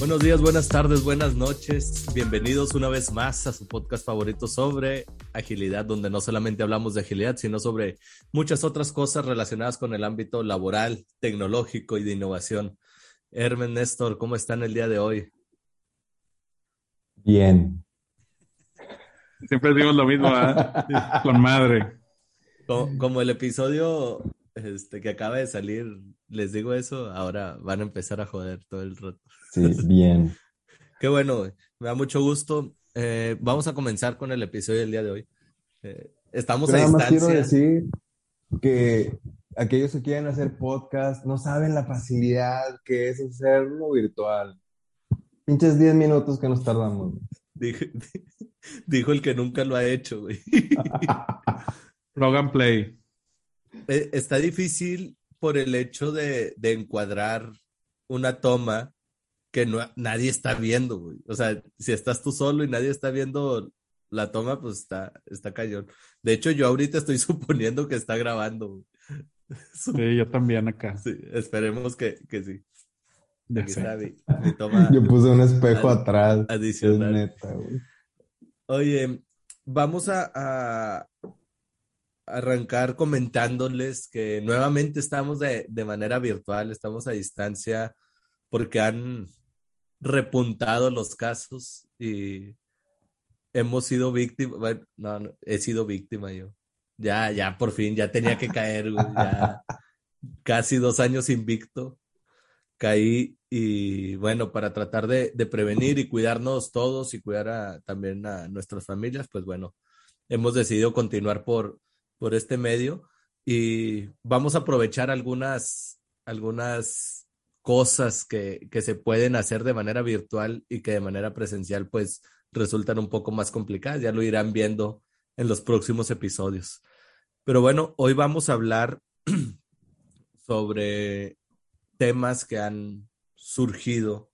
Buenos días, buenas tardes, buenas noches. Bienvenidos una vez más a su podcast favorito sobre agilidad, donde no solamente hablamos de agilidad, sino sobre muchas otras cosas relacionadas con el ámbito laboral, tecnológico y de innovación. Hermen Néstor, ¿cómo están el día de hoy? Bien. Siempre decimos lo mismo, ¿eh? Con madre. Como, como, el episodio este, que acaba de salir, les digo eso, ahora van a empezar a joder todo el rato. Sí, bien. Qué bueno, me da mucho gusto. Eh, vamos a comenzar con el episodio del día de hoy. Eh, estamos Pero a nada más distancia. quiero decir que aquellos que quieren hacer podcast no saben la facilidad que es hacerlo virtual. Pinches 10 minutos que nos tardamos. Dijo, dijo el que nunca lo ha hecho, güey. Plug and play. Eh, Está difícil por el hecho de, de encuadrar una toma que no, nadie está viendo, güey. O sea, si estás tú solo y nadie está viendo la toma, pues está, está cañón. De hecho, yo ahorita estoy suponiendo que está grabando. güey. Sí, yo también acá. Sí, esperemos que, que sí. Ya Aquí sé. está mi, mi toma Yo puse un espejo Ad- atrás. Es adicional. neta, güey. Oye, vamos a, a arrancar comentándoles que nuevamente estamos de, de manera virtual, estamos a distancia porque han repuntado los casos y hemos sido víctimas, bueno, no, no, he sido víctima yo. Ya, ya, por fin, ya tenía que caer, güey, ya casi dos años invicto. Caí y bueno, para tratar de, de prevenir y cuidarnos todos y cuidar a- también a nuestras familias, pues bueno, hemos decidido continuar por, por este medio y vamos a aprovechar algunas, algunas cosas que, que se pueden hacer de manera virtual y que de manera presencial pues resultan un poco más complicadas. Ya lo irán viendo en los próximos episodios. Pero bueno, hoy vamos a hablar sobre temas que han surgido.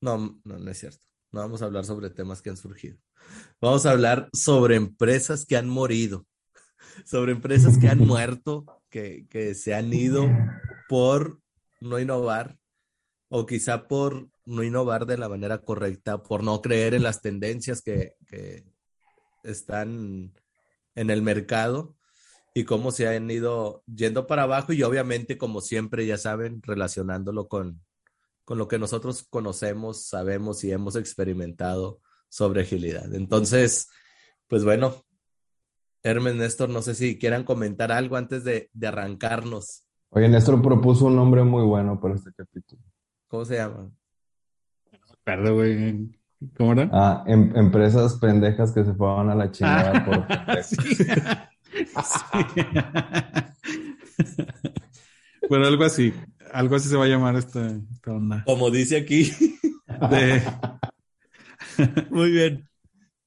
No, no, no es cierto. No vamos a hablar sobre temas que han surgido. Vamos a hablar sobre empresas que han morido, sobre empresas que han muerto, que, que se han ido por no innovar o quizá por no innovar de la manera correcta, por no creer en las tendencias que, están en el mercado y cómo se han ido yendo para abajo y obviamente, como siempre, ya saben, relacionándolo con, con lo que nosotros conocemos, sabemos y hemos experimentado sobre agilidad. Entonces, pues bueno, Hermes, Néstor, no sé si quieran comentar algo antes de, de arrancarnos. Oye, Néstor propuso un nombre muy bueno para este capítulo. ¿Cómo se llama? Perdón, güey. ¿Cómo era? Ah, em- empresas pendejas que se fueron a la chingada por pendejos. Sí. Sí. Bueno, algo así. Algo así se va a llamar esta, esta onda. Como dice aquí. De- Muy bien.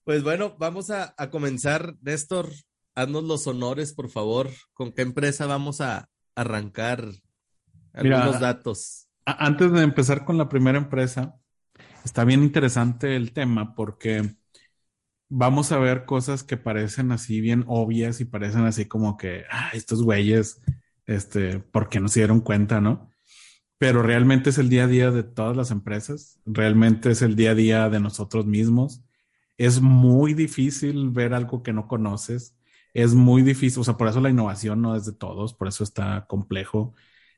Pues bueno, vamos a, a comenzar. Néstor, haznos los honores, por favor. ¿Con qué empresa vamos a arrancar Mira, algunos datos? Antes de empezar con la primera empresa, está bien interesante el tema porque vamos a ver cosas que parecen así bien obvias y parecen así como que, ah, estos güeyes, este, ¿por qué no se dieron cuenta, no? Pero realmente es el día a día de todas las empresas, realmente es el día a día de nosotros mismos. Es muy difícil ver algo que no conoces, es muy difícil, o sea, por eso la innovación no es de todos, por eso está complejo.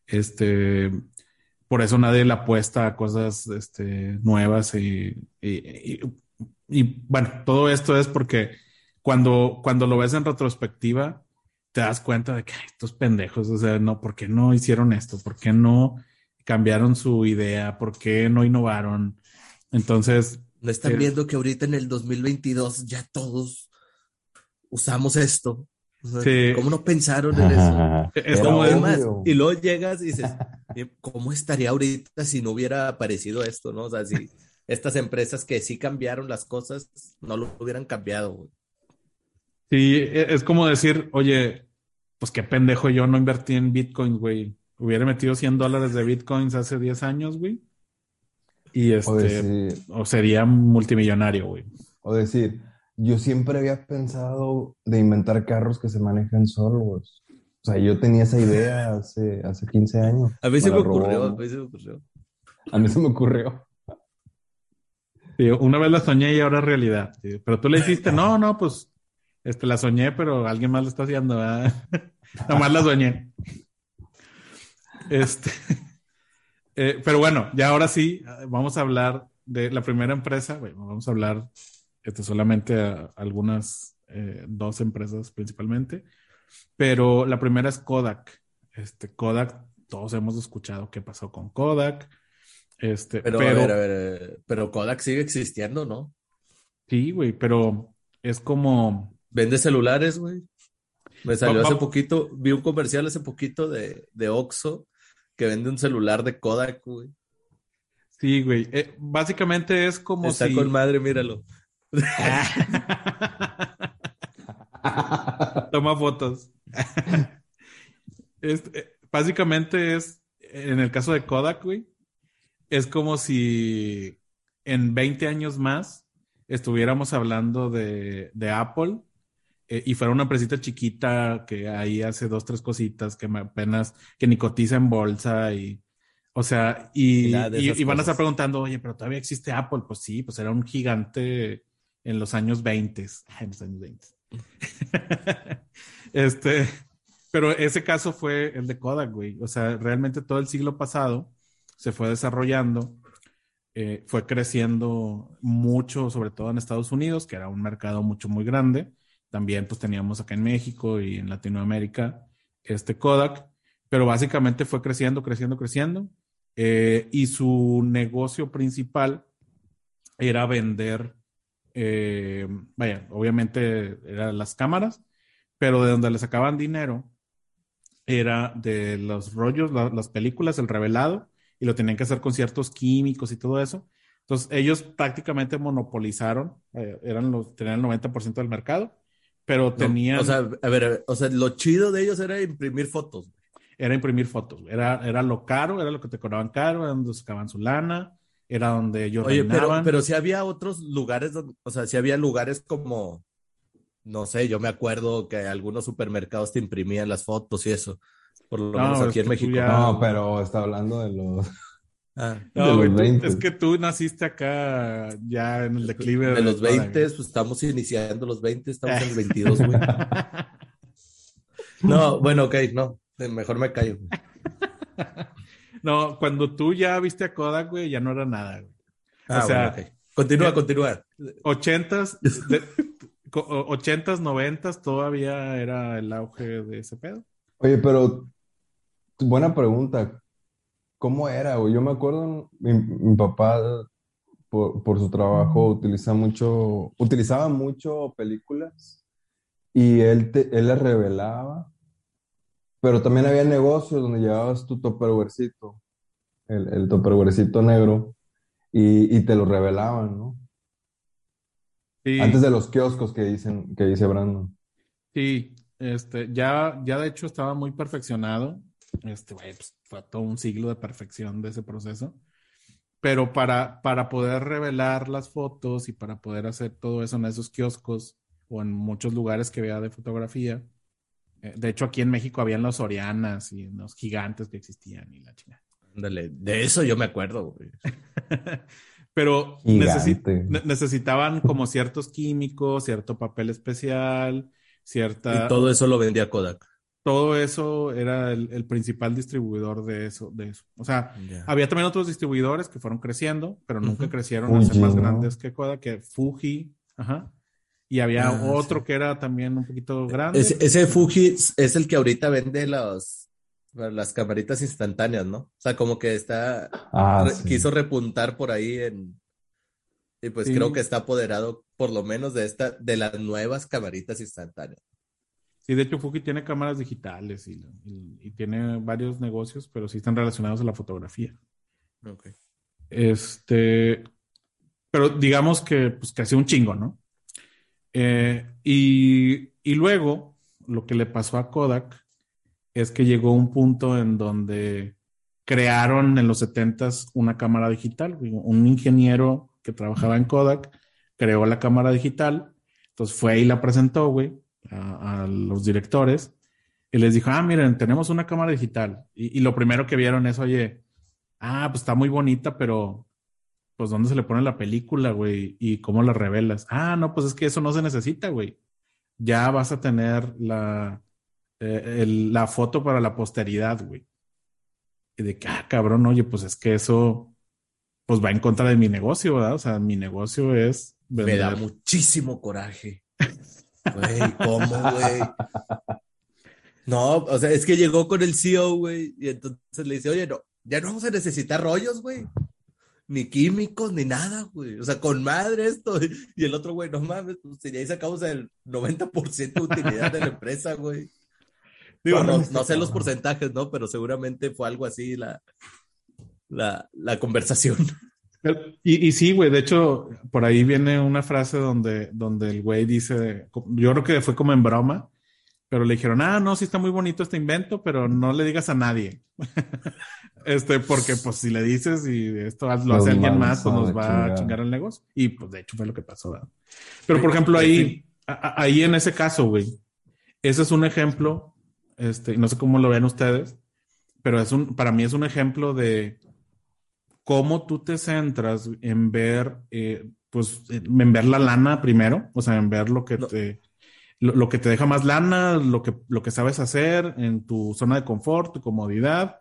Este, por eso nadie le apuesta a cosas este, nuevas y, y- y- y, bueno, todo esto es porque cuando, cuando lo ves en retrospectiva, te das cuenta de que "Ay, estos pendejos, o sea, no, ¿por qué no hicieron esto? ¿Por qué no cambiaron su idea? ¿Por qué no innovaron? Entonces, ¿No están sí. viendo que ahorita en el 2022 ya todos usamos esto? O sea, Sí. ¿Cómo no pensaron en eso? es como. Y luego llegas y dices, "Eh, ¿cómo estaría ahorita si no hubiera aparecido esto, no? O sea, si estas empresas que sí cambiaron las cosas no lo hubieran cambiado, güey. Sí, e- es como decir, oye, pues qué pendejo yo no invertí en Bitcoin, güey. Hubiera metido 100 dólares de Bitcoins hace 10 años, güey. Y O este, decir, o sería multimillonario, güey. o decir, yo siempre había pensado de inventar carros que se manejan solos. O sea, yo tenía esa idea hace, hace 15 años. A mí se me ocurrió, a mí se me ocurrió. A mí se me ocurrió. una vez la soñé y ahora es realidad. Pero tú le hiciste, no, no, pues este, la soñé, pero alguien más la está haciendo. Nomás la soñé. Este, eh, pero bueno, ya ahora sí, vamos a hablar de la primera empresa. Bueno, vamos a hablar este, solamente a algunas, eh, dos empresas principalmente. Pero la primera es Kodak. Este, Kodak, todos hemos escuchado qué pasó con Kodak. Este, pero, pero, a ver, a ver, pero Kodak sigue existiendo, ¿no? Sí, güey, pero es como. Vende celulares, güey. Me salió hace poquito, vi un comercial hace poquito de, de Oxxo que vende un celular de Kodak, güey. Sí, güey. Eh, básicamente es como Está con madre, míralo. Toma fotos. Este, básicamente es, en el caso de Kodak, güey, es como si en 20 años más estuviéramos hablando de, Apple eh, y fuera una empresita chiquita que ahí hace dos, tres cositas que apenas, que ni cotiza en bolsa y, o sea, y, y, van a estar preguntando, oye, pero todavía existe Apple. Pues sí, pues era un gigante en los años 20, en los años 20. este, pero ese caso fue el de Kodak, güey. O sea, realmente todo el siglo pasado se fue desarrollando, eh, fue creciendo mucho, sobre todo en Estados Unidos, que era un mercado mucho, muy grande. También pues teníamos acá en México y en Latinoamérica este Kodak, pero básicamente fue creciendo, creciendo, creciendo. Eh, y su negocio principal era vender eh, vaya, obviamente eran las cámaras, pero de donde le sacaban dinero era de los rollos, las películas, el revelado, y lo tenían que hacer con ciertos químicos y todo eso. Entonces, ellos prácticamente monopolizaron, eh, eran los, tenían el 90% del mercado, pero tenían... o sea, a ver, o sea, lo chido de ellos era imprimir fotos. Era imprimir fotos, era, era lo caro, era lo que te cobraban caro, era donde sacaban su lana, era donde ellos Oye, pero, pero si había otros lugares, donde, o sea, si había lugares como, no sé, yo me acuerdo que algunos supermercados te imprimían las fotos y eso, por lo menos aquí en México. No, pero está hablando de los... Ah, no, es que tú naciste acá ya en el declive de, los 20, pues estamos iniciando los 20, estamos en el 22, güey. no, bueno, ok, no, mejor me callo. No, cuando tú ya viste a Kodak, güey, ya no era nada, güey. Ah, o sea, continúa, continúa. Ochentas, ochentas, noventas, todavía era el auge de ese pedo. Oye, pero buena pregunta. ¿Cómo era, güey? Yo me acuerdo, mi, papá, por, su trabajo, utiliza mucho, utilizaba mucho películas y él, él les revelaba pero también había negocios donde llevabas tu topperwarecito, el, el topperwarecito negro, y, y, te lo revelaban, ¿no? Sí. Antes de los kioscos que dicen, que dice Brandon. Sí, este, ya, ya de hecho estaba muy perfeccionado. Este, pues, fue todo un siglo de perfección de ese proceso. Pero para, para poder revelar las fotos y para poder hacer todo eso en esos kioscos o en muchos lugares que había de fotografía, de hecho, aquí en México habían los Orianas y los gigantes que existían y la chingada. de eso yo me acuerdo, Pero necesitaban como ciertos químicos, cierto papel especial, cierta... Y todo eso lo vendía Kodak. Todo eso era el, principal distribuidor de eso, de eso. O sea, había también otros distribuidores que fueron creciendo, pero nunca crecieron a ser más grandes que Kodak, que Fuji, ajá. Y había ah, otro que era también un poquito grande. Ese, Fuji es el que ahorita vende los, las camaritas instantáneas, ¿no? O sea, como que está, ah, quiso repuntar por ahí en, y pues creo que está apoderado por lo menos de esta, de las nuevas camaritas instantáneas. Sí, de hecho Fuji tiene cámaras digitales y, y, tiene varios negocios, pero sí están relacionados a la fotografía. Ok. Este, pero digamos que, pues, que hace un chingo, ¿no? Eh, y, luego, lo que le pasó a Kodak es que llegó un punto en donde crearon en los 70 una cámara digital. Un ingeniero que trabajaba en Kodak creó la cámara digital. Entonces fue y la presentó, güey, a, los directores y les dijo, ah, miren, tenemos una cámara digital. Y, y, lo primero que vieron es, oye, ah, pues está muy bonita, pero pues dónde se le pone la película, güey, y cómo la revelas. Ah, no, pues es que eso no se necesita, güey. Ya vas a tener la, eh, la foto para la posteridad, güey. Y de que, ah, cabrón, oye, pues es que eso, pues va en contra de mi negocio, ¿verdad? O sea, mi negocio es... Me da muchísimo coraje. Güey, ¿cómo, güey? No, o sea, es que llegó con el CEO, güey, y entonces le dice, oye, no, ya no vamos a necesitar rollos, güey. Ni químicos, ni nada, güey. O sea, con madre esto. Y el otro, güey, no mames, pues si ahí sacamos el 90% de utilidad de la empresa, güey. Digo, no, no, sé los porcentajes, ¿no? Pero seguramente fue algo así la, la, la conversación. Y, y sí, güey, de hecho, por ahí viene una frase donde, donde el güey dice, yo creo que fue como en broma, pero le dijeron, ah, no, sí está muy bonito este invento, pero no le digas a nadie. este, porque pues si le dices y esto lo hace alguien más, pues nos va a chingar el negocio. Y pues de hecho fue lo que pasó. ¿verdad? Pero por ejemplo, ahí, ahí en ese caso, güey, ese es un ejemplo, este, no sé cómo lo ven ustedes, pero es un, para mí es un ejemplo de cómo tú te centras en ver, eh, pues, en ver la lana primero, o sea, en ver lo que te, lo, que te deja más lana, lo que, lo que sabes hacer en tu zona de confort, tu comodidad,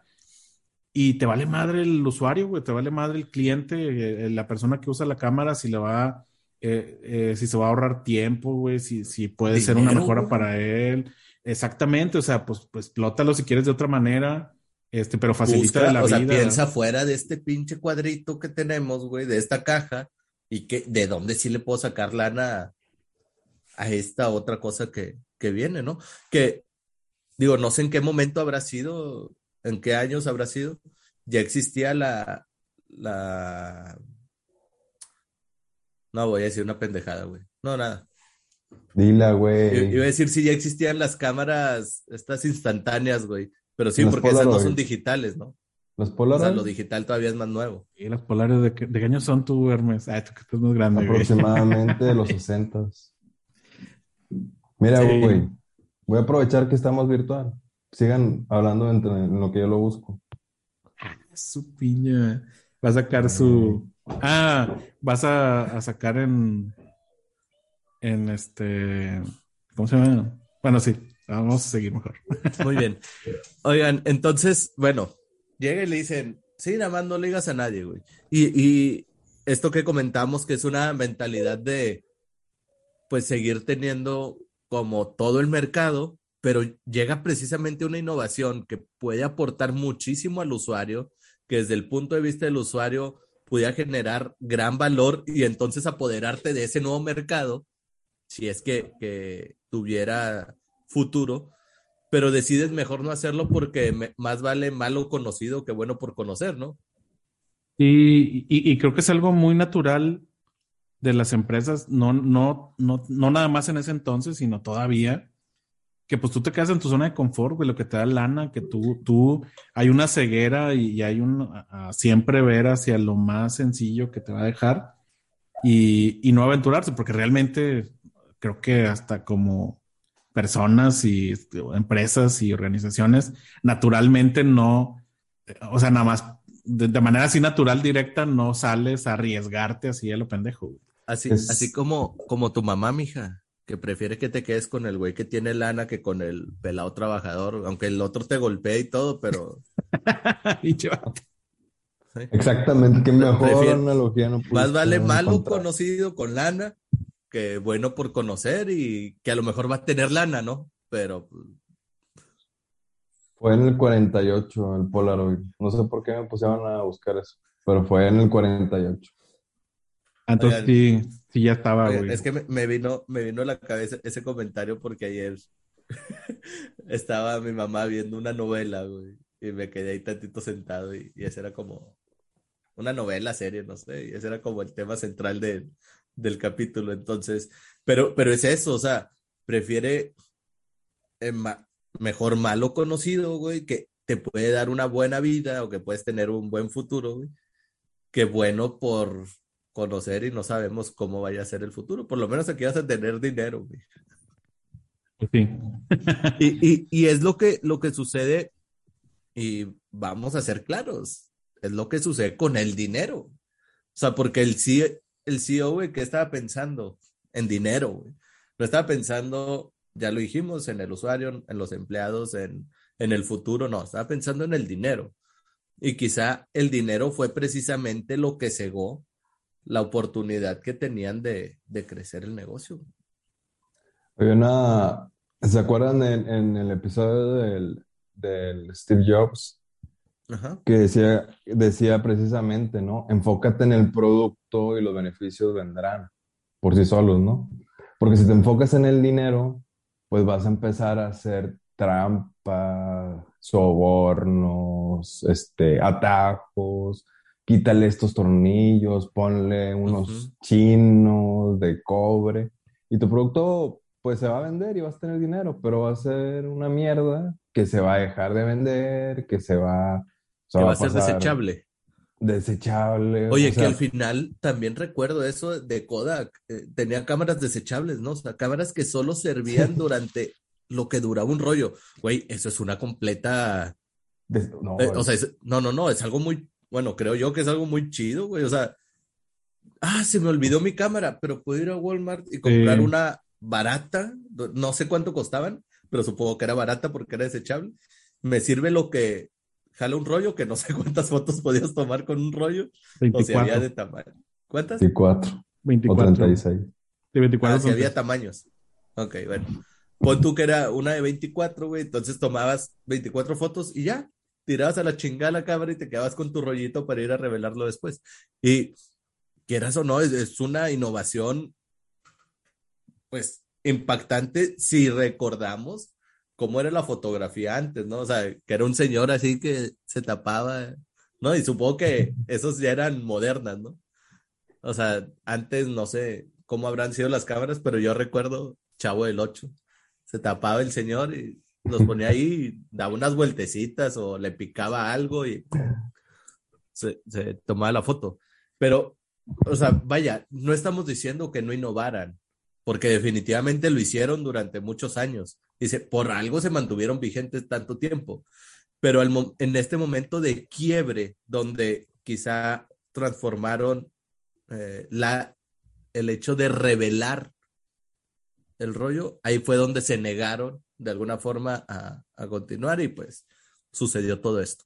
y te vale madre el usuario, güey, te vale madre el cliente, eh, la persona que usa la cámara, si le va, eh, si se va a ahorrar tiempo, güey, si, si puede ser una mejora para él. Exactamente, o sea, pues, pues explótalo si quieres de otra manera este, pero facilita la o vida. sea, piensa fuera de este pinche cuadrito que tenemos, güey, de esta caja, y que de dónde sí le puedo sacar lana a, esta otra cosa que, que viene, ¿no? Que, digo, no sé en qué momento habrá sido, en qué años habrá sido, ya existía la, la, no voy a decir una pendejada, güey. No, nada. Dila, güey. Iba a decir si ya existían las cámaras, estas instantáneas, güey, pero sí, porque esas no son digitales, ¿no? ¿Los Polaroid? O sea, lo digital todavía es más nuevo. ¿Y los Polaroid de qué, de años son tú, Hermes? Ah, tú que estás más grande. Aproximadamente de los 60. Mira, güey, voy a aprovechar que estamos virtual. Sigan hablando entre, en lo que yo lo busco. Ah, su piña. Va a sacar su... Ah, vas a, a sacar en... En este... ¿Cómo se llama? Bueno, sí. Vamos a seguir mejor. Muy bien. Oigan, entonces, bueno, llega y le dicen, sí, nada más no le digas a nadie, güey. Y, y esto que comentamos, que es una mentalidad de, pues, seguir teniendo como todo el mercado, pero llega precisamente una innovación que puede aportar muchísimo al usuario, que desde el punto de vista del usuario pudiera generar gran valor y entonces apoderarte de ese nuevo mercado, si es que, que tuviera futuro, pero decides mejor no hacerlo porque más vale malo conocido que bueno por conocer, ¿no? Y, y, creo que es algo muy natural de las empresas, no, no, no, no nada más en ese entonces, sino todavía, que pues tú te quedas en tu zona de confort, güey, lo que te da lana, que tú, tú, hay una ceguera y, hay un, siempre ver hacia lo más sencillo que te va a dejar y, y no aventurarse, porque realmente creo que hasta como personas y este, empresas y organizaciones naturalmente no, o sea, nada más de, manera así natural, directa, no sales a arriesgarte así a lo pendejo. Así, así como, como tu mamá, mija, que prefiere que te quedes con el güey que tiene lana que con el pelado trabajador, aunque el otro te golpee y todo, pero... Exactamente, qué mejor analogía no Más vale malo conocido con lana que bueno por conocer y que a lo mejor va a tener lana, ¿no? Pero... Pues, fue en el 48 el Polaroid. No sé por qué me pusieron a buscar eso, pero fue en el 48. Entonces sí, sí ya estaba, güey. Es que me, vino, me vino a la cabeza ese comentario porque ayer estaba mi mamá viendo una novela, güey, y me quedé ahí tantito sentado y, y ese era como una novela, serie, no sé, y ese era como el tema central de, del capítulo. Entonces, pero, pero es eso, o sea, prefiere eh, mejor malo conocido, güey, que te puede dar una buena vida o que puedes tener un buen futuro, güey, que bueno por conocer y no sabemos cómo vaya a ser el futuro. Por lo menos aquí vas a tener dinero, güey. Sí. y, y, es lo que, lo que sucede, y vamos a ser claros, es lo que sucede con el dinero. sea, porque el, C el CEO, güey, ¿qué estaba pensando? En dinero, güey. No estaba pensando, ya lo dijimos, en el usuario, en los empleados, en, en el futuro, no, estaba pensando en el dinero. Y quizá el dinero fue precisamente lo que cegó la oportunidad que tenían de, de crecer el negocio. Hay una, ¿se acuerdan en, en el episodio del, del Steve Jobs? Ajá. Que decía, decía precisamente, ¿no? Enfócate en el producto y los beneficios vendrán por sí solos, ¿no? Porque si te enfocas en el dinero, pues vas a empezar a hacer trampa, sobornos, este, atajos, quítale estos tornillos, ponle unos chinos de cobre y tu producto pues se va a vender y vas a tener dinero, pero va a ser una mierda que se va a dejar de vender, que se va, Que va va a ser desechable. desechable, Oye, o que al final también recuerdo eso de Kodak. eh, tenía cámaras desechables, ¿no? O sea, cámaras que solo servían durante lo que duraba un rollo. Güey, eso es una completa. des- no, eh, o sea, es- no, no, no, es algo muy. Bueno, creo yo que es algo muy chido, güey. O sea, ah, se me olvidó mi cámara, pero puedo ir a Walmart y comprar Sí. una barata. No sé cuánto costaban, pero supongo que era barata porque era desechable. Me sirve lo que jala un rollo, que no sé cuántas fotos podías tomar con un rollo. O si había 24. de tamaño. ¿Cuántas? 24 o 24. 36. De 24 Ah, si había tamaños. Ok, bueno. Pon tú que era una de 24, güey. Entonces tomabas 24 fotos y ya. Tirabas a la chingada la cámara y te quedabas con tu rollito para ir a revelarlo después. Y quieras o no, es, es una innovación, pues, impactante si recordamos cómo era la fotografía antes, ¿no? O sea, que era un señor así que se tapaba, ¿no? Y supongo que esos ya eran modernas, ¿no? O sea, antes no sé cómo habrán sido las cámaras, pero yo recuerdo Chavo del 8. Se tapaba el señor y los ponía ahí, daba unas vueltecitas o le picaba algo y se, tomaba la foto. Pero, o sea, vaya, no estamos diciendo que no innovaran, porque definitivamente lo hicieron durante muchos años. Dice, por algo se mantuvieron vigentes tanto tiempo. Pero en este momento de quiebre, donde quizá transformaron eh, la, el hecho de revelar el rollo, ahí fue donde se negaron de alguna forma a, a continuar y pues sucedió todo esto.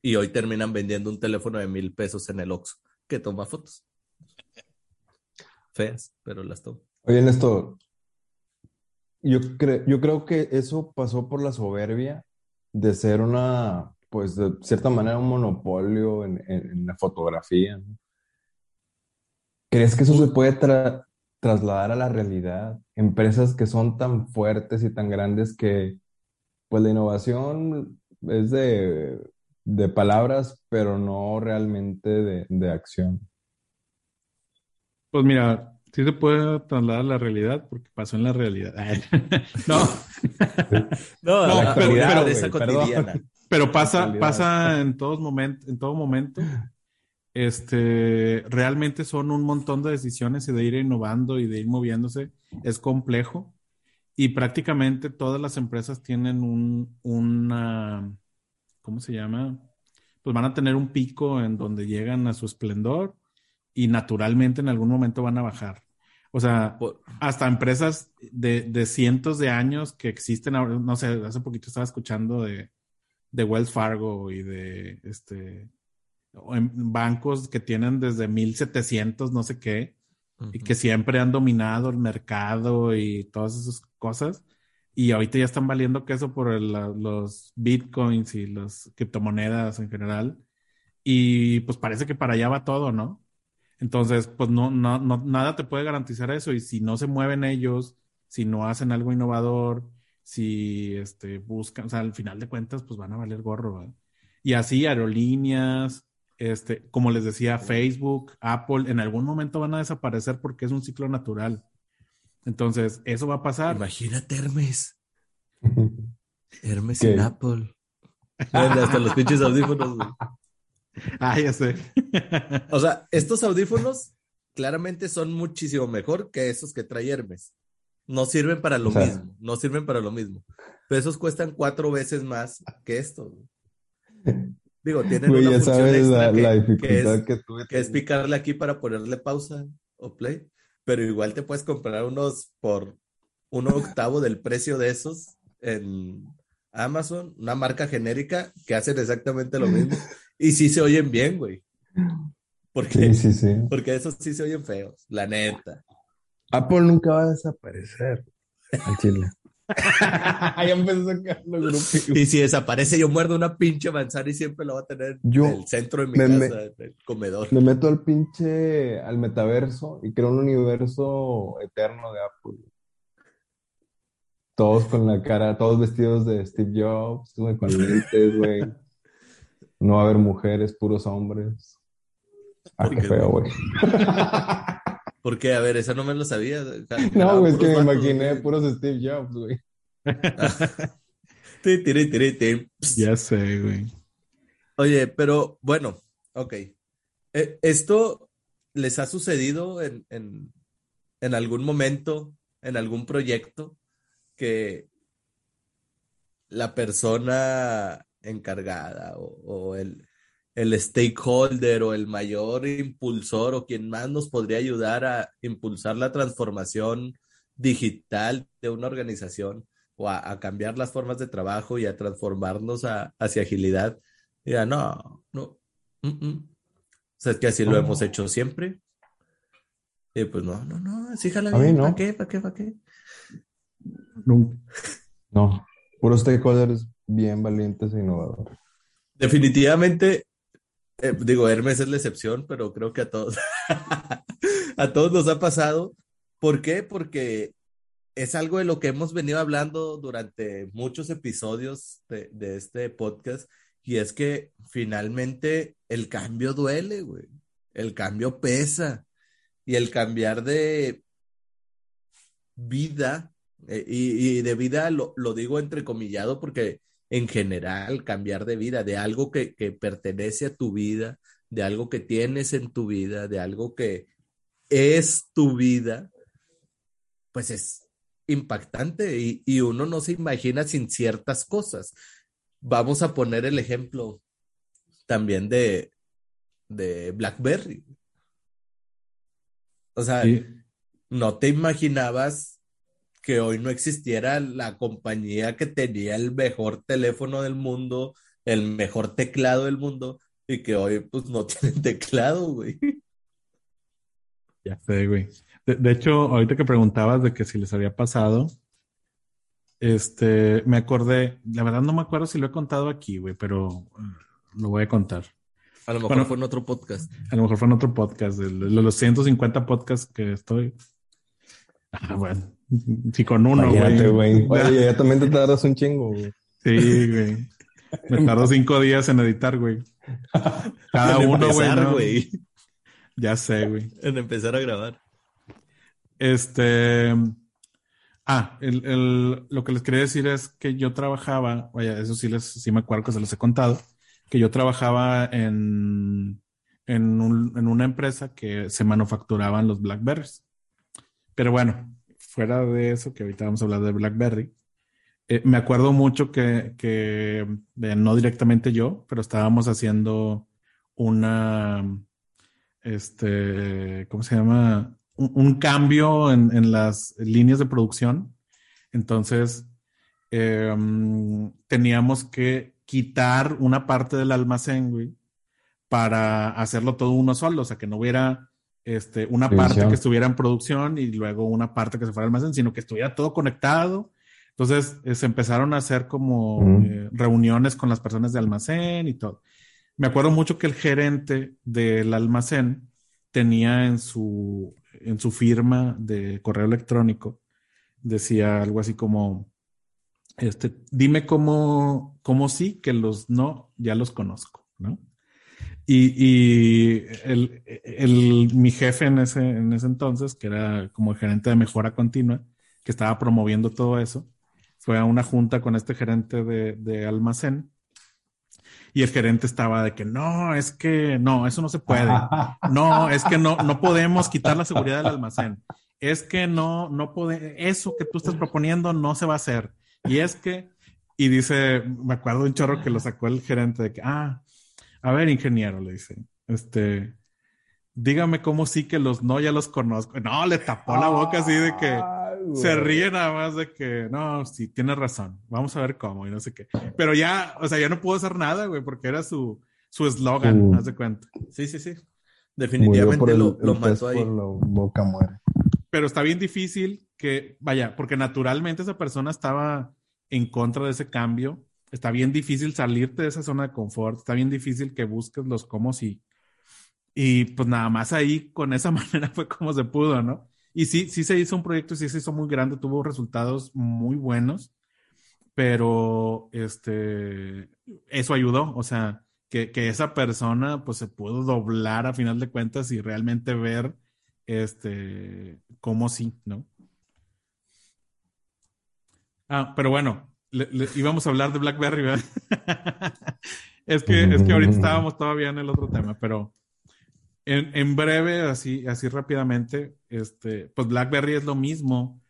Y hoy terminan vendiendo un teléfono de mil pesos en el Oxxo que toma fotos. Feas, pero las toma. Oye, Néstor, yo, cre- yo creo que eso pasó por la soberbia de ser una, pues de cierta manera, un monopolio en, en- en la fotografía. ¿Crees que eso se puede tra- trasladar a la realidad? Empresas que son tan fuertes y tan grandes que, pues la innovación es de, de palabras, pero no realmente de, de acción. Pues mira, sí se puede trasladar a la realidad porque pasó en la realidad. No, No, No, la pero- actualidad pero- de esa güey, perdón. cotidiana. pero pasa, pasa en todos momentos, en todo momento. Este, realmente son un montón de decisiones y de ir innovando y de ir moviéndose. Es complejo y prácticamente todas las empresas tienen un, una, ¿cómo se llama? Pues van a tener un pico en donde llegan a su esplendor y naturalmente en algún momento van a bajar. O sea, hasta empresas de, de cientos de años que existen ahora, no sé, hace poquito estaba escuchando de, de Wells Fargo y de este en bancos que tienen desde 1700, no sé qué, y que siempre han dominado el mercado y todas esas cosas. Y ahorita ya están valiendo queso por el- los bitcoins y las criptomonedas en general. Y pues parece que para allá va todo, ¿no? Entonces, pues no, no, no, nada te puede garantizar eso. Y si no se mueven ellos, si no hacen algo innovador, si este, buscan, o sea, al final de cuentas, pues van a valer gorro, ¿verdad? Y así aerolíneas, este, como les decía, Facebook, Apple, en algún momento van a desaparecer porque es un ciclo natural. Entonces, eso va a pasar. Imagínate Hermes. Hermes ¿Qué? en Apple. Bueno, hasta los pinches audífonos. güey. Ah, ya sé. O sea, estos audífonos claramente son muchísimo mejor que esos que trae Hermes. No sirven para lo O sea- mismo, no sirven para lo mismo. Pero esos cuestan cuatro veces más que estos. güey. Digo, tienen una ya función sabes extra la, que, la que es, que es picarle aquí para ponerle pausa o play, pero igual te puedes comprar unos por un octavo del precio de esos en Amazon, una marca genérica que hacen exactamente lo mismo y sí se oyen bien, güey. Porque, Sí, sí, sí. porque esos sí se oyen feos, la neta. Apple nunca va a desaparecer. Al chile. ya empezó a sacar los grupos. Y si desaparece, yo muerdo una pinche manzana y siempre lo voy a tener Yo en el centro de mi me- me- casa, en el comedor. Me meto al pinche, al metaverso y creo un universo eterno de Apple. Todos con la cara, todos vestidos de Steve Jobs, güey, con lentes, güey. No va a haber mujeres, puros hombres. Ah, ¿Por qué qué, feo, güey? Porque, a ver, eso no me lo sabía. No, güey, es que me imaginé puros Steve Jobs, güey. Ya sé, güey. Oye, pero bueno, ok. Eh, ¿Esto les ha sucedido en, en, en algún momento, en algún proyecto, que la persona encargada o, o el, el stakeholder o el mayor impulsor o quien más nos podría ayudar a impulsar la transformación digital de una organización o a, a cambiar las formas de trabajo y a transformarnos a- hacia agilidad? Diga, no, no. mm, mm. O sea, es que así lo No. hemos hecho siempre. Y pues no, no, no, así jala bien, no. ¿para qué? ¿Para qué? ¿Para qué? Nunca. No, puros stakeholders bien valientes e innovadores. Definitivamente, eh, digo, Hermes es la excepción, pero creo que a todos, a todos nos ha pasado. ¿Por qué? Porque es algo de lo que hemos venido hablando durante muchos episodios de, este podcast, y es que finalmente el cambio duele, güey. El cambio pesa. Y el cambiar de vida, eh, y, y de vida lo, lo digo entrecomillado porque en general, cambiar de vida, de algo que, que pertenece a tu vida, de algo que tienes en tu vida, de algo que es tu vida, pues es impactante y, y uno no se imagina sin ciertas cosas. Vamos a poner el ejemplo también de, de BlackBerry. O sea, Sí. no te imaginabas que hoy no existiera la compañía que tenía el mejor teléfono del mundo, el mejor teclado del mundo, y que hoy pues no tienen teclado, güey. Ya sé, güey. De, de hecho, ahorita que preguntabas de que si les había pasado, este, me acordé, la verdad no me acuerdo si lo he contado aquí, güey, pero eh, lo voy a contar. A lo mejor Bueno. fue en otro podcast. A lo mejor fue en otro podcast, de de los 150 podcasts que estoy. Ah, bueno, sí, con uno, güey. Oye, ya también te tardas un chingo, güey. Sí, güey. Me tardó cinco días en editar, güey. Cada En uno, güey. empezar, no. güey. Ya sé, güey. En empezar a grabar. Este. Ah, el, el- lo que les quería decir es que yo trabajaba, vaya, eso sí les, sí me acuerdo que se los he contado, que yo trabajaba en, en, un- en una empresa que se manufacturaban los Blackberries. Pero bueno, fuera de eso, que ahorita vamos a hablar de BlackBerry, eh, me acuerdo mucho que, eh, no directamente yo, pero estábamos haciendo una, este, ¿cómo se llama? Un, cambio en, las líneas de producción. Entonces, mm, teníamos que quitar una parte del almacén, güey, para hacerlo todo uno solo, o sea, que no hubiera este, una parte que estuviera en producción y luego una parte que se fuera al almacén, sino que estuviera todo conectado. Entonces, eh, se empezaron a hacer como Mm. eh, reuniones con las personas de almacén y todo. Me acuerdo mucho que el gerente del almacén tenía en su, en su firma de correo electrónico, decía algo así como, este, dime cómo, cómo sí, que los no, ya los conozco, ¿no? Y, el, el- mi jefe en ese, en ese entonces, que era como el gerente de mejora continua, que estaba promoviendo todo eso, fue a una junta con este gerente de, de almacén y el gerente estaba de que no, es que no, eso no se puede. No, es que no, no podemos quitar la seguridad del almacén. Es que no, no puede, eso que tú estás proponiendo no se va a hacer. Y es que, y dice, me acuerdo un chorro que lo sacó el gerente de que, ah, A ver, ingeniero, le dice, este, dígame cómo sí que los no ya los conozco. No, le tapó la boca así de que se ríe nada más de que, no, sí, tiene razón, vamos a ver cómo y no sé qué. Pero ya, o sea, ya no pudo hacer nada, güey, porque era su su eslogan, haz de cuenta. Sí, sí, sí. Definitivamente lo, lo mató ahí. la boca muere. Pero está bien difícil que, vaya, porque naturalmente esa persona estaba en contra de ese cambio. Está bien difícil salirte de esa zona de confort. Está bien difícil que busques los cómo y, y pues nada más ahí con esa manera fue como se pudo, ¿no? Y sí, sí se hizo un proyecto, sí se hizo muy grande, tuvo resultados muy buenos, pero este, eso ayudó, o sea, que, que, esa persona pues se pudo doblar a final de cuentas y realmente ver este cómo sí, ¿no? Ah, pero bueno, le, íbamos a hablar de BlackBerry, ¿verdad? es, que, es que ahorita estábamos todavía en el otro tema, pero en, en breve, así, así rápidamente, este, pues BlackBerry es lo mismo.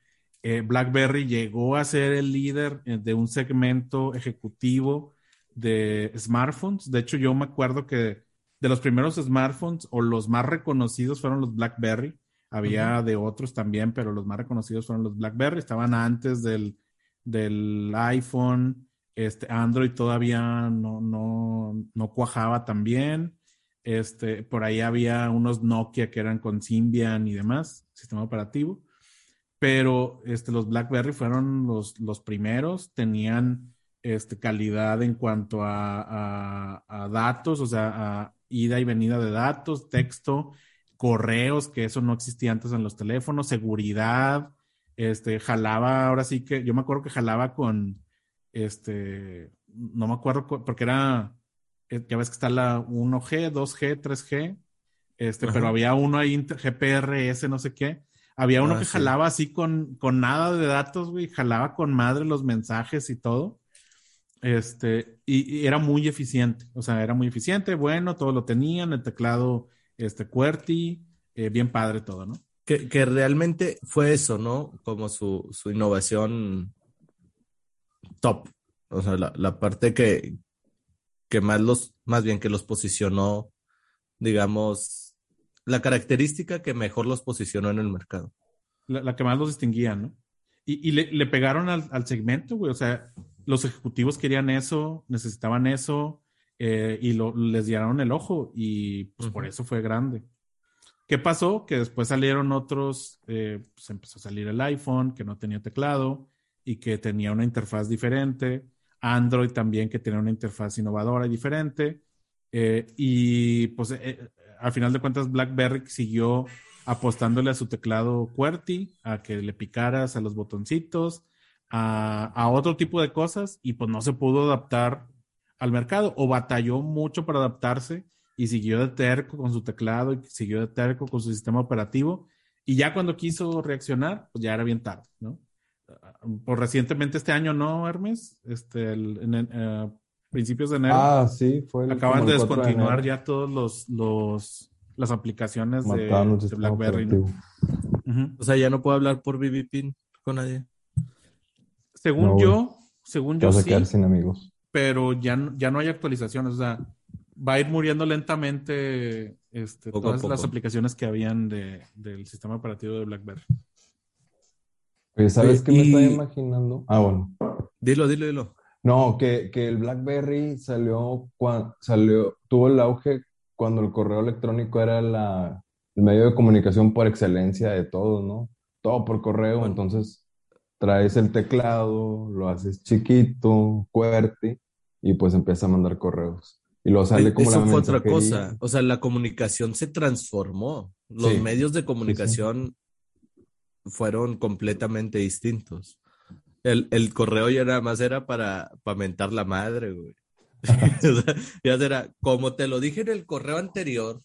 Eh, BlackBerry llegó a ser el líder eh, de un segmento ejecutivo de smartphones. De hecho, yo me acuerdo que de los primeros smartphones o los más reconocidos fueron los BlackBerry. Había de otros también, pero los más reconocidos fueron los BlackBerry. Estaban antes del, del iPhone. Este, Android todavía no, no, no cuajaba también. Este, por ahí había unos Nokia que eran con Symbian y demás, sistema operativo. Pero este, los BlackBerry fueron los, los primeros. Tenían este, calidad en cuanto a, datos, o sea, a ida y venida de datos, texto, correos, que eso no existía antes en los teléfonos, seguridad, este, jalaba, ahora sí que, yo me acuerdo que jalaba con, este, no me acuerdo, porque era, eh, ya ves que está la 1G, 2G, 3G, este, pero había uno ahí, GPRS, no sé qué, había uno ah, que jalaba así con, con nada de datos, güey, jalaba con madre los mensajes y todo. Este, y, era muy eficiente, o sea, era muy eficiente, bueno, todo lo tenían, el teclado, este, QWERTY, eh, bien padre todo, ¿no? Que, que, realmente fue eso, ¿no? Como su, su innovación top, o sea, la, la, parte que, que más los, más bien que los posicionó, digamos, la característica que mejor los posicionó en el mercado. La, la que más los distinguía, ¿no? Y, y le, le, pegaron al, al segmento, güey, o sea, los ejecutivos querían eso, necesitaban eso eh, y lo, les dieron el ojo y pues por eso fue grande. ¿Qué pasó? Que después salieron otros, eh, pues empezó a salir el iPhone que no tenía teclado y que tenía una interfaz diferente, Android también que tenía una interfaz innovadora y diferente eh, y pues al final de cuentas BlackBerry siguió apostándole a su teclado QWERTY, a que le picaras a los botoncitos, a, otro tipo de cosas y pues no se pudo adaptar al mercado o batalló mucho para adaptarse y siguió de terco con su teclado y siguió de terco con su sistema operativo y ya cuando quiso reaccionar pues ya era bien tarde, ¿no? Por recientemente este año, ¿no, Hermes? Este, en, eh, principios de enero. Ah, sí, fue. acaban de descontinuar ya todos los, los las aplicaciones de, BlackBerry. O sea, ya no puedo hablar por BBPin con nadie. Según yo, según yo sí. sin amigos. Pero ya, ya no hay actualizaciones, o sea, va a ir muriendo lentamente este, todas las aplicaciones que habían de, del sistema operativo de BlackBerry. ¿sabes qué me estoy imaginando? Ah, bueno. Dilo, dilo, dilo. No, que, que el BlackBerry salió, cuando, salió, tuvo el auge cuando el correo electrónico era la, el medio de comunicación por excelencia de todos, ¿no? Todo por correo, entonces traes el teclado, lo haces chiquito, fuerte, y pues empieza a mandar correos. Y lo sale como Eso fue otra cosa. O sea, la comunicación se transformó. Los medios de comunicación fueron completamente distintos. El, el, correo ya nada más era para, para mentar la madre, güey. ya era, como te lo dije en el correo anterior,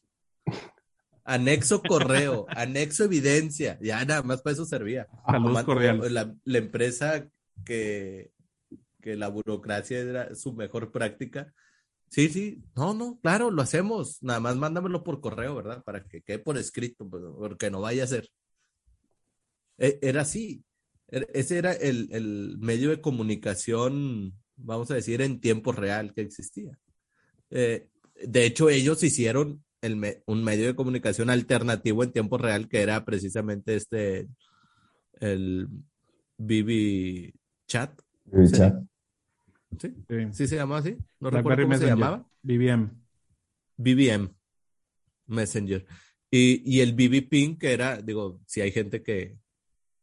anexo correo, anexo evidencia, ya nada más para eso servía. La, la, empresa que, que la burocracia era su mejor práctica. Sí, sí, no, no, claro, lo hacemos. Nada más mándamelo por correo, ¿verdad? Para que quede por escrito, pues, porque no vaya a ser. E, era así. E, ese era el, el medio de comunicación, vamos a decir, en tiempo real que existía. Eh, de hecho, ellos hicieron el un medio de comunicación alternativo en tiempo real que era precisamente este, el BB Chat. BB Chat. ¿Sí? ¿Sí? se llamaba así? No recuerdo cómo se llamaba. BBM. BBM Messenger. Y, y el BB Ping, que era, digo, si hay gente que,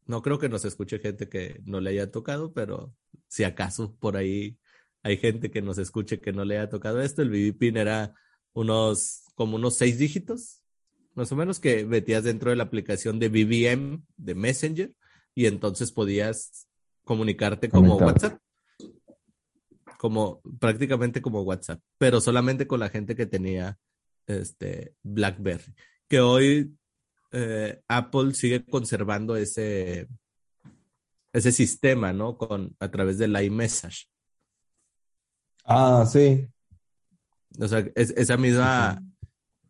no creo que nos escuche gente que no le haya tocado, pero si acaso por ahí hay gente que nos escuche que no le haya tocado esto, el BB Ping era unos, como unos seis dígitos, más o menos, que metías dentro de la aplicación de BBM, de Messenger, y entonces podías comunicarte como WhatsApp como prácticamente como WhatsApp, pero solamente con la gente que tenía este BlackBerry. Que hoy eh, Apple sigue conservando ese, ese sistema, ¿no? Con, a través del iMessage. Ah, sí. O sea, es, esa misma,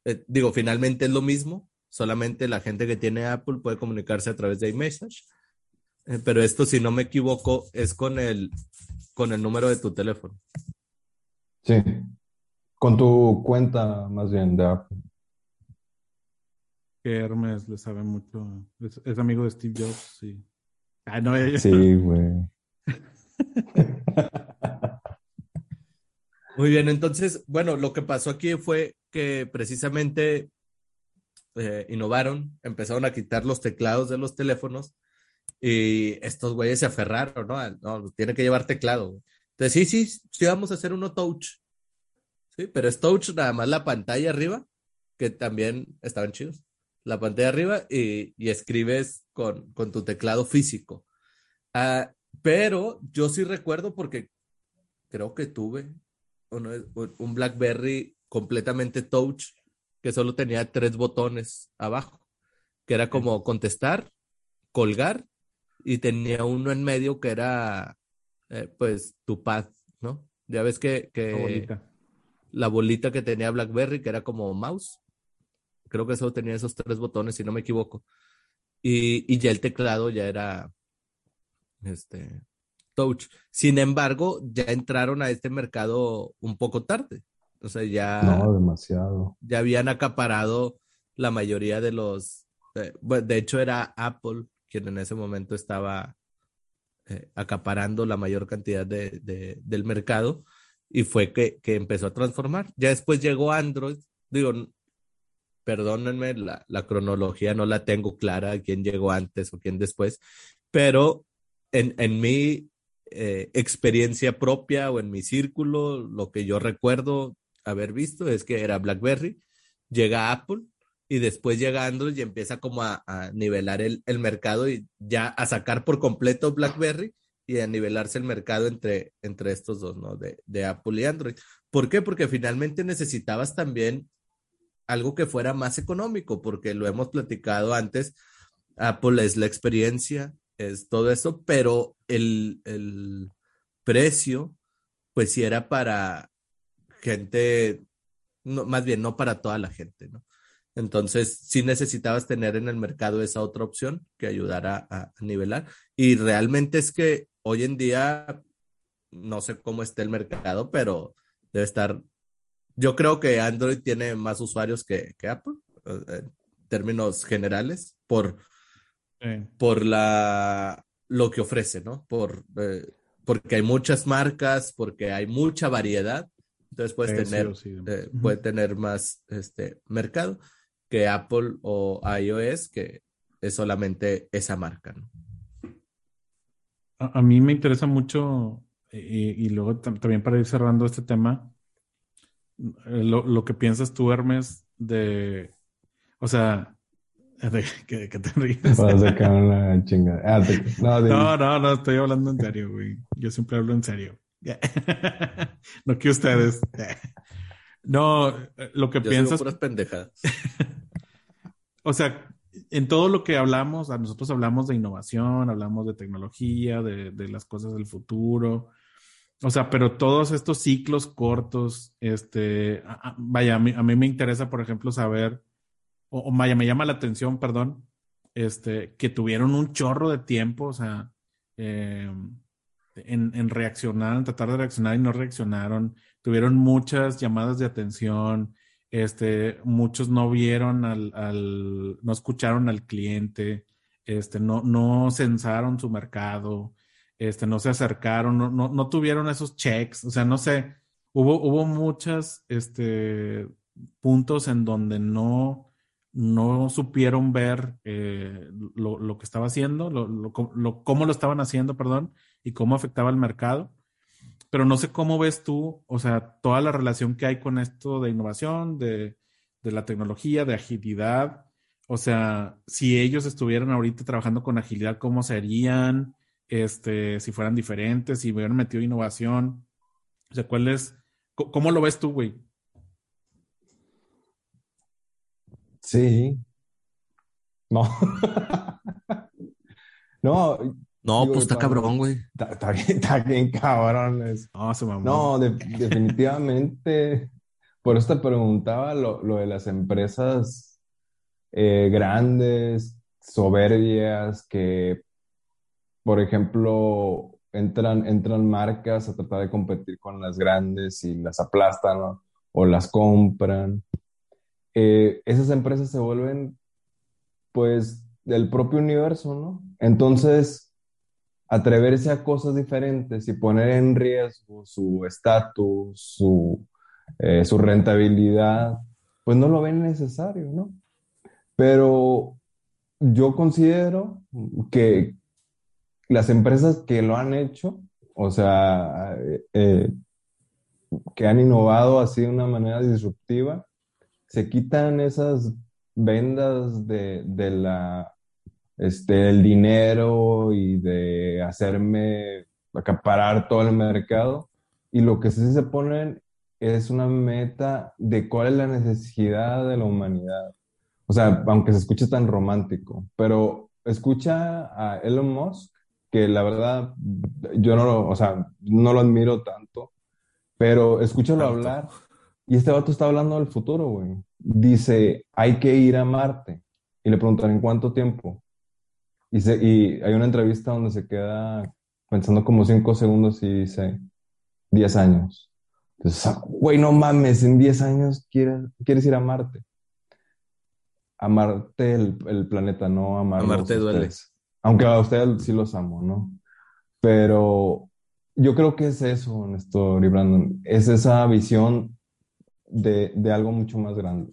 eh, digo, finalmente es lo mismo, solamente la gente que tiene Apple puede comunicarse a través de iMessage. Eh, pero esto, si no me equivoco, es con el con el número de tu teléfono. Sí, con tu cuenta más bien de Apple. Que Hermes le sabe mucho. Es, amigo de Steve Jobs, sí. Ah, no, Sí, güey. Muy bien, entonces, bueno, lo que pasó aquí fue que precisamente eh, innovaron, empezaron a quitar los teclados de los teléfonos y estos güeyes se aferraron, ¿no? No, tiene que llevar teclado. Entonces, sí, sí, sí, vamos a hacer uno touch. Sí, pero es touch nada más la pantalla arriba, que también estaban chidos. La pantalla arriba y, y escribes con, con, tu teclado físico. Ah, pero yo sí recuerdo porque creo que tuve un BlackBerry completamente touch que solo tenía tres botones abajo, que era como contestar, colgar y tenía uno en medio que era, eh, pues, tu pad, ¿no? Ya ves que, que la, bolita. la bolita que tenía BlackBerry, que era como mouse. Creo que solo tenía esos tres botones, si no me equivoco. Y, y ya el teclado ya era, este, touch. Sin embargo, ya entraron a este mercado un poco tarde. O sea, ya. No, demasiado. Ya habían acaparado la mayoría de los. Eh, de hecho, era Apple quien en ese momento estaba eh, acaparando la mayor cantidad de, del mercado y fue que, que, empezó a transformar. Ya después llegó Android, digo, perdónenme, la, la cronología no la tengo clara, quién llegó antes o quién después, pero en, en mi eh, experiencia propia o en mi círculo, lo que yo recuerdo haber visto es que era BlackBerry, llega Apple, y después llega Android y empieza como a, nivelar el, mercado y ya a sacar por completo BlackBerry y a nivelarse el mercado entre, entre estos dos, ¿no? De, de Apple y Android. ¿Por qué? Porque finalmente necesitabas también algo que fuera más económico, porque lo hemos platicado antes, Apple es la experiencia, es todo eso, pero el, el precio, pues sí era para gente, no, más bien no para toda la gente, ¿no? Entonces, sí necesitabas tener en el mercado esa otra opción que ayudara a, nivelar. Y realmente es que hoy en día, no sé cómo esté el mercado, pero debe estar. Yo creo que Android tiene más usuarios que, Apple, eh, en términos generales, por, por la, lo que ofrece, ¿no? Por, eh, porque hay muchas marcas, porque hay mucha variedad. Entonces puedes tener, eh, puede tener más este mercado que Apple o iOS, que es solamente esa marca. A, mí me interesa mucho, y, luego también para ir cerrando este tema, eh, lo, que piensas tú, Hermes, de, o sea, de, que, te ríes. Ah, no, no, no, estoy hablando en serio, güey. Yo siempre hablo en serio. no que ustedes. No, lo que piensas. puras pendejadas. o sea, en todo lo que hablamos, a nosotros hablamos de innovación, hablamos de tecnología, de, las cosas del futuro. O sea, pero todos estos ciclos cortos, este, vaya, a mí, me interesa, por ejemplo, saber, o, vaya, me llama la atención, perdón, este, que tuvieron un chorro de tiempo, o sea, em, en, en, reaccionar, en tratar de reaccionar y no reaccionaron. Tuvieron muchas llamadas de atención, este, muchos no vieron al, al no escucharon al cliente, este, no, no censaron su mercado, este, no se acercaron, no, no, no tuvieron esos checks, o sea, no sé, hubo, hubo muchos este, puntos en donde no, no supieron ver eh, lo, lo, que estaba haciendo, lo, lo, cómo lo estaban haciendo, perdón, y cómo afectaba el mercado. Pero no sé cómo ves tú, o sea, toda la relación que hay con esto de innovación, de, de la tecnología, de agilidad. O sea, si ellos estuvieran ahorita trabajando con agilidad, ¿cómo serían? Este, si fueran diferentes, si hubieran metido innovación. O sea, ¿cuál es, cómo lo ves tú, güey? Sí. No. no, no, pues está cabrón, güey. Está, bien, está bien cabrón. No, se no definitivamente. Por eso te preguntaba lo, lo de las empresas eh, grandes, soberbias, que, por ejemplo, entran, entran marcas a tratar de competir con las grandes y las aplastan ¿no? o las compran. Eh, esas empresas se vuelven, pues, del propio universo, ¿no? Entonces atreverse a cosas diferentes y poner en riesgo su estatus, su, eh, su rentabilidad, pues no lo ven necesario, ¿no? Pero yo considero que las empresas que lo han hecho, o sea, eh, eh, que han innovado así de una manera disruptiva, se quitan esas vendas de, de la este, el dinero y de hacerme acaparar todo el mercado. Y lo que sí se ponen es una meta de cuál es la necesidad de la humanidad. O sea, aunque se escuche tan romántico, pero escucha a Elon Musk, que la verdad yo no lo, o sea, no lo admiro tanto, pero escúchalo hablar. Y este vato está hablando del futuro, güey. Dice, hay que ir a Marte. Y le preguntan, ¿en cuánto tiempo? Y, y hay una entrevista donde se queda pensando como cinco segundos y dice, 10 años. Entonces, güey, no mames, en 10 años quieres, quieres ir a Marte. A Marte, el, planeta, no a Marte. A Marte duele. Aunque a ustedes sí los amo, ¿no? Pero yo creo que es eso, Néstor y Brandon. Es esa visión de, de algo mucho más grande.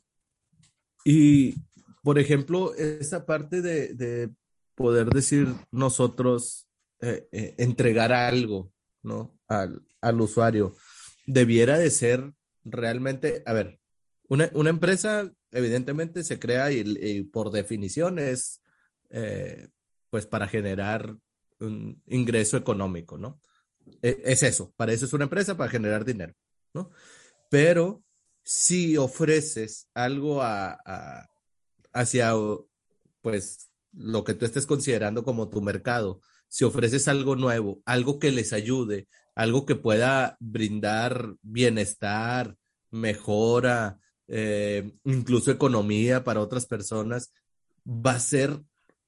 Y, por ejemplo, esa parte de, de poder decir nosotros, eh, eh, entregar algo, ¿no? Al, al, usuario. Debiera de ser realmente, a ver, una, una empresa evidentemente se crea y, por definición es, eh, pues, para generar un ingreso económico, ¿no? E, es eso, para eso es una empresa, para generar dinero, ¿no? Pero si ofreces algo a, a hacia, pues, lo que tú estés considerando como tu mercado, si ofreces algo nuevo, algo que les ayude, algo que pueda brindar bienestar, mejora, eh, incluso economía para otras personas, va a ser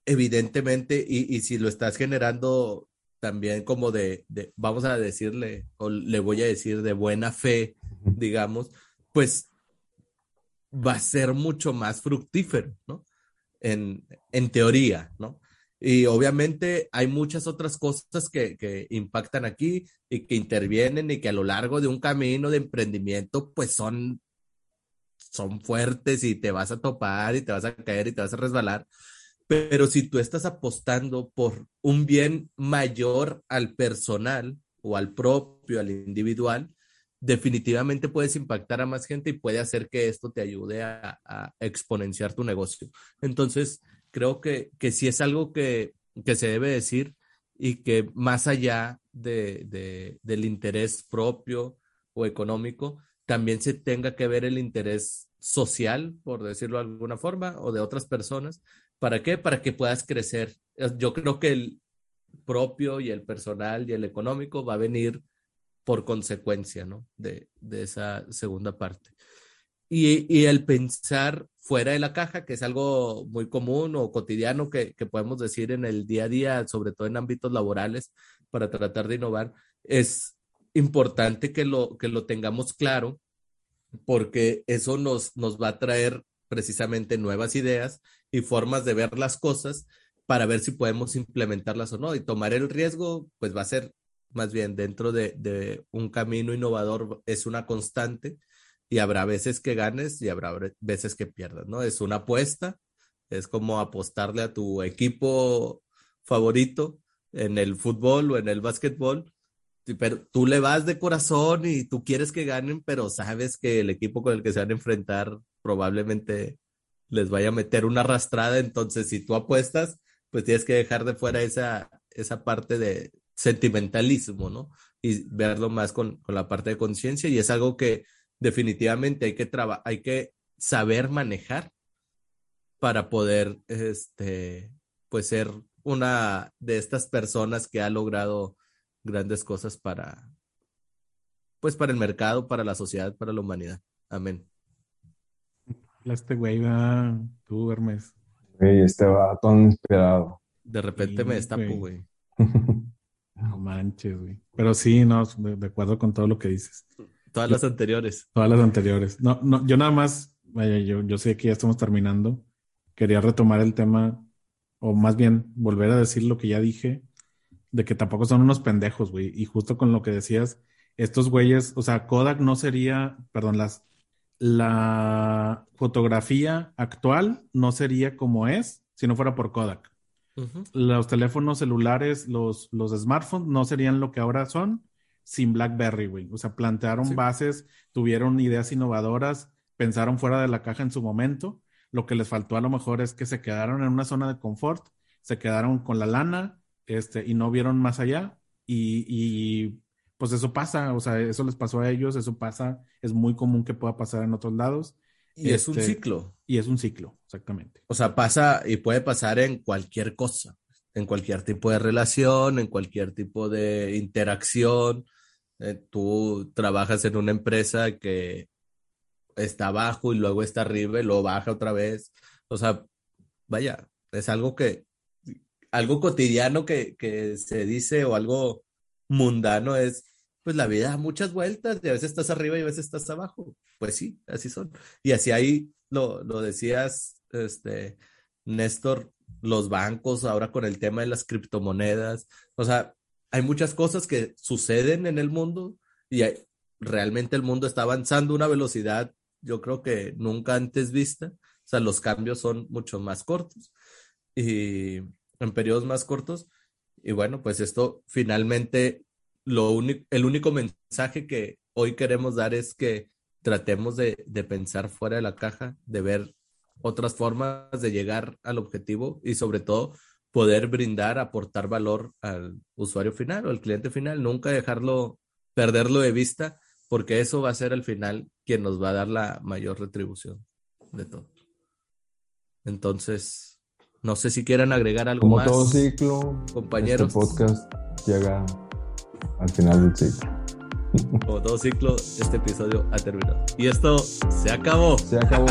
evidentemente, y, si lo estás generando también como de, de, vamos a decirle, o le voy a decir de buena fe, digamos, pues va a ser mucho más fructífero, ¿no? En, en teoría, ¿no? Y obviamente hay muchas otras cosas que, que, impactan aquí y que intervienen y que a lo largo de un camino de emprendimiento pues son, son fuertes y te vas a topar y te vas a caer y te vas a resbalar. Pero si tú estás apostando por un bien mayor al personal o al propio, al individual, definitivamente puedes impactar a más gente y puede hacer que esto te ayude a, exponenciar tu negocio. Entonces, creo que, que sí es algo que, que se debe decir y que más allá de, del interés propio o económico, también se tenga que ver el interés social, por decirlo de alguna forma, o de otras personas. ¿Para qué? Para que puedas crecer. Yo creo que el propio y el personal y el económico va a venir por consecuencia, ¿no? De, esa segunda parte. y, el pensar fuera de la caja, que es algo muy común o cotidiano que, que, podemos decir en el día a día, sobre todo en ámbitos laborales, para tratar de innovar, es importante que lo, que lo tengamos claro, porque eso nos, nos va a traer precisamente nuevas ideas y formas de ver las cosas para ver si podemos implementarlas o no. Y tomar el riesgo, pues va a ser más bien dentro de, un camino innovador, es una constante y habrá veces que ganes y habrá veces que pierdas, ¿no? Es una apuesta, es como apostarle a tu equipo favorito en el fútbol o en el básquetbol, pero tú le vas de corazón y tú quieres que ganen, pero sabes que el equipo con el que se van a enfrentar probablemente les vaya a meter una arrastrada, entonces si tú apuestas, pues tienes que dejar de fuera esa, esa parte de sentimentalismo, ¿no? Y verlo más con, con la parte de conciencia y es algo que definitivamente hay que, hay que saber manejar para poder, este, pues ser una de estas personas que ha logrado grandes cosas para, pues para el mercado, para la sociedad, para la humanidad. Amén. Este güey va, tú, Hermes. Güey, este va todo inspirado. De repente me destapo, güey. No manches, güey. Pero sí, no, de acuerdo con todo lo que dices. Todas las anteriores. Todas las anteriores. No, no, yo nada más, vaya, yo, yo sé que ya estamos terminando. Quería retomar el tema, o más bien volver a decir lo que ya dije, de que tampoco son unos pendejos, güey. Y justo con lo que decías, estos güeyes, o sea, Kodak no sería, perdón, las, la fotografía actual no sería como es si no fuera por Kodak. Los teléfonos celulares, los, los smartphones no serían lo que ahora son sin BlackBerry, güey. O sea, plantearon bases, tuvieron ideas innovadoras, pensaron fuera de la caja en su momento. Lo que les faltó a lo mejor es que se quedaron en una zona de confort, se quedaron con la lana, este, y no vieron más allá. Y, y pues eso pasa, o sea, eso les pasó a ellos, eso pasa, es muy común que pueda pasar en otros lados. Y es un este, ciclo. Y es un ciclo, exactamente. O sea, pasa y puede pasar en cualquier cosa, en cualquier tipo de relación, en cualquier tipo de interacción. Eh, tú trabajas en una empresa que está abajo y luego está arriba y luego baja otra vez. O sea, vaya, es algo que, algo cotidiano que, que se dice o algo mundano es, pues la vida da muchas vueltas y a veces estás arriba y a veces estás abajo. Pues sí, así son. Y así ahí lo, lo decías, este, Néstor, los bancos ahora con el tema de las criptomonedas. O sea, hay muchas cosas que suceden en el mundo y realmente el mundo está avanzando a una velocidad, yo creo que nunca antes vista. O sea, los cambios son mucho más cortos y en periodos más cortos. Y bueno, pues esto finalmente, lo único, el único mensaje que hoy queremos dar es que tratemos de, de pensar fuera de la caja, de ver otras formas de llegar al objetivo y sobre todo poder brindar, aportar valor al usuario final o al cliente final, nunca dejarlo, perderlo de vista, porque eso va a ser al final quien nos va a dar la mayor retribución de todo. Entonces, no sé si quieran agregar algo Como más. todo ciclo, compañeros. Este podcast llega al final del ciclo. Como todo ciclo, este episodio ha terminado. Y esto se acabó. Se acabó.